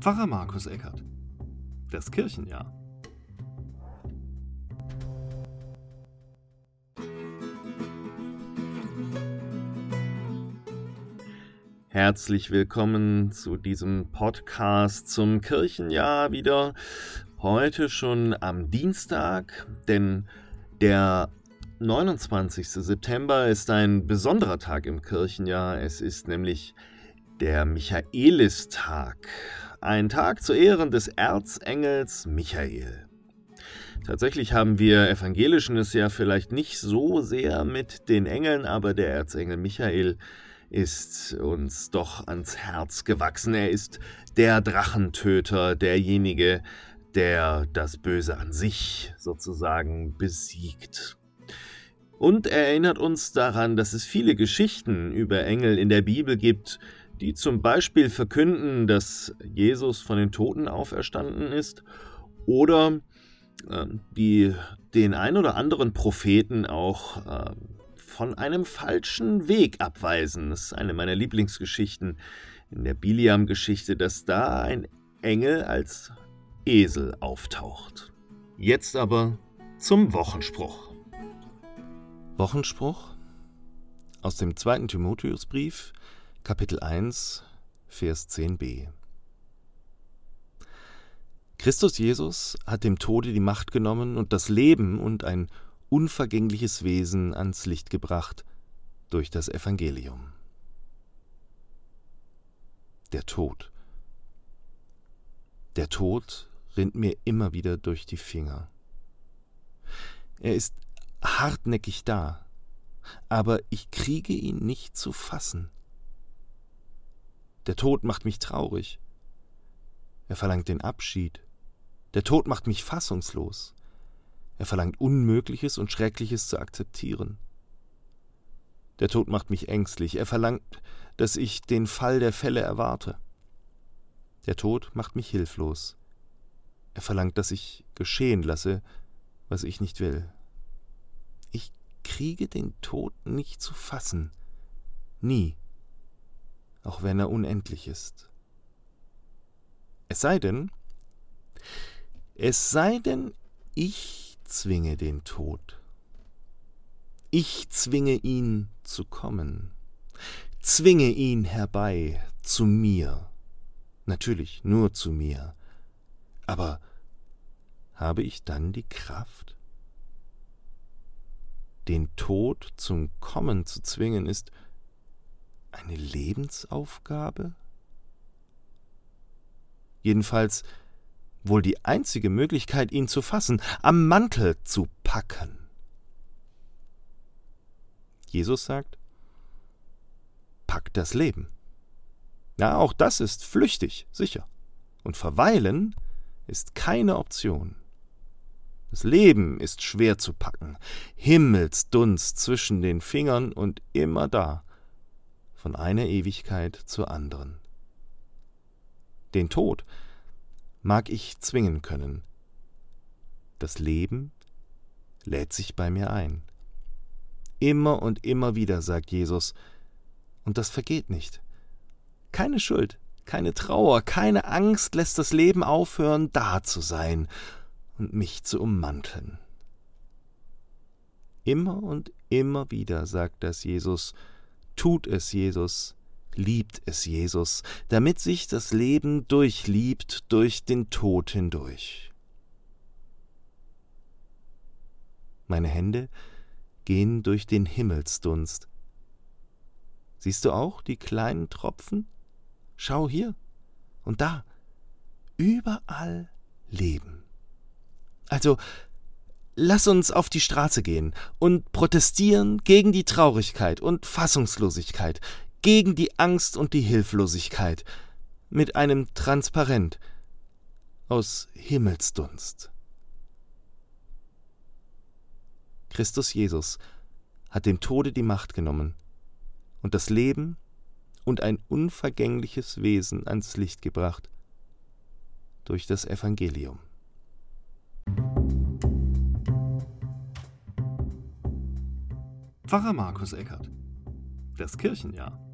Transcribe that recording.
Pfarrer Markus Eckert. Das Kirchenjahr. Herzlich willkommen zu diesem Podcast zum Kirchenjahr wieder. Heute schon am Dienstag, denn der 29. September ist ein besonderer Tag im Kirchenjahr. Es ist nämlich der Michaelistag, ein Tag zu Ehren des Erzengels Michael. Tatsächlich haben wir Evangelischen es ja vielleicht nicht so sehr mit den Engeln, aber der Erzengel Michael ist uns doch ans Herz gewachsen. Er ist der Drachentöter, derjenige, der das Böse an sich sozusagen besiegt. Und er erinnert uns daran, dass es viele Geschichten über Engel in der Bibel gibt, die zum Beispiel verkünden, dass Jesus von den Toten auferstanden ist oder äh, die den ein oder anderen Propheten auch äh, von einem falschen Weg abweisen. Das ist eine meiner Lieblingsgeschichten in der Biliam-Geschichte, dass da ein Engel als Esel auftaucht. Jetzt aber zum Wochenspruch. Wochenspruch aus dem zweiten Timotheusbrief, Kapitel 1, Vers 10b. Christus Jesus hat dem Tode die Macht genommen und das Leben und ein unvergängliches Wesen ans Licht gebracht durch das Evangelium. Der Tod. Der Tod rinnt mir immer wieder durch die Finger. Er ist hartnäckig da, aber ich kriege ihn nicht zu fassen. Der Tod macht mich traurig. Er verlangt den Abschied. Der Tod macht mich fassungslos. Er verlangt Unmögliches und Schreckliches zu akzeptieren. Der Tod macht mich ängstlich. Er verlangt, dass ich den Fall der Fälle erwarte. Der Tod macht mich hilflos. Er verlangt, dass ich geschehen lasse, was ich nicht will. Ich kriege den Tod nicht zu fassen. Nie auch wenn er unendlich ist. Es sei denn, es sei denn, ich zwinge den Tod. Ich zwinge ihn zu kommen, zwinge ihn herbei zu mir, natürlich nur zu mir, aber habe ich dann die Kraft? Den Tod zum Kommen zu zwingen ist eine Lebensaufgabe? Jedenfalls wohl die einzige Möglichkeit, ihn zu fassen, am Mantel zu packen. Jesus sagt, pack das Leben. Ja, auch das ist flüchtig, sicher. Und verweilen ist keine Option. Das Leben ist schwer zu packen, Himmelsdunst zwischen den Fingern und immer da, von einer Ewigkeit zur anderen. Den Tod mag ich zwingen können. Das Leben lädt sich bei mir ein. Immer und immer wieder, sagt Jesus, und das vergeht nicht. Keine Schuld, keine Trauer, keine Angst lässt das Leben aufhören, da zu sein und mich zu ummanteln. Immer und immer wieder sagt das Jesus, Tut es Jesus, liebt es Jesus, damit sich das Leben durchliebt durch den Tod hindurch. Meine Hände gehen durch den Himmelsdunst. Siehst du auch die kleinen Tropfen? Schau hier und da, überall Leben. Also Lass uns auf die Straße gehen und protestieren gegen die Traurigkeit und Fassungslosigkeit, gegen die Angst und die Hilflosigkeit, mit einem Transparent aus Himmelsdunst. Christus Jesus hat dem Tode die Macht genommen und das Leben und ein unvergängliches Wesen ans Licht gebracht durch das Evangelium. Pfarrer Markus Eckert. Das Kirchenjahr.